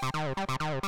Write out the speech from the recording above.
Oh, oh, oh, oh.